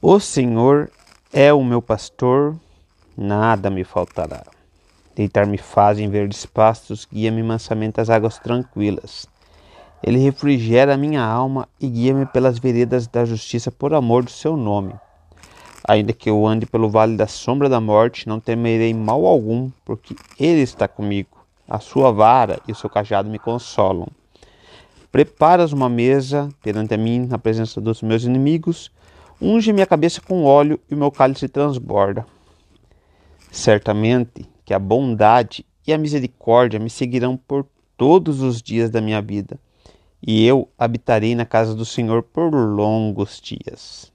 O Senhor é o meu pastor, nada me faltará. Deitar-me faz em verdes pastos, guia-me mansamente às águas tranquilas. Ele refrigera a minha alma e guia-me pelas veredas da justiça por amor do seu nome. Ainda que eu ande pelo vale da sombra da morte, não temerei mal algum, porque ele está comigo. A sua vara e o seu cajado me consolam. Preparas uma mesa perante a mim na presença dos meus inimigos Unge minha cabeça com óleo e o meu cálice transborda. Certamente que a bondade e a misericórdia me seguirão por todos os dias da minha vida, e eu habitarei na casa do Senhor por longos dias.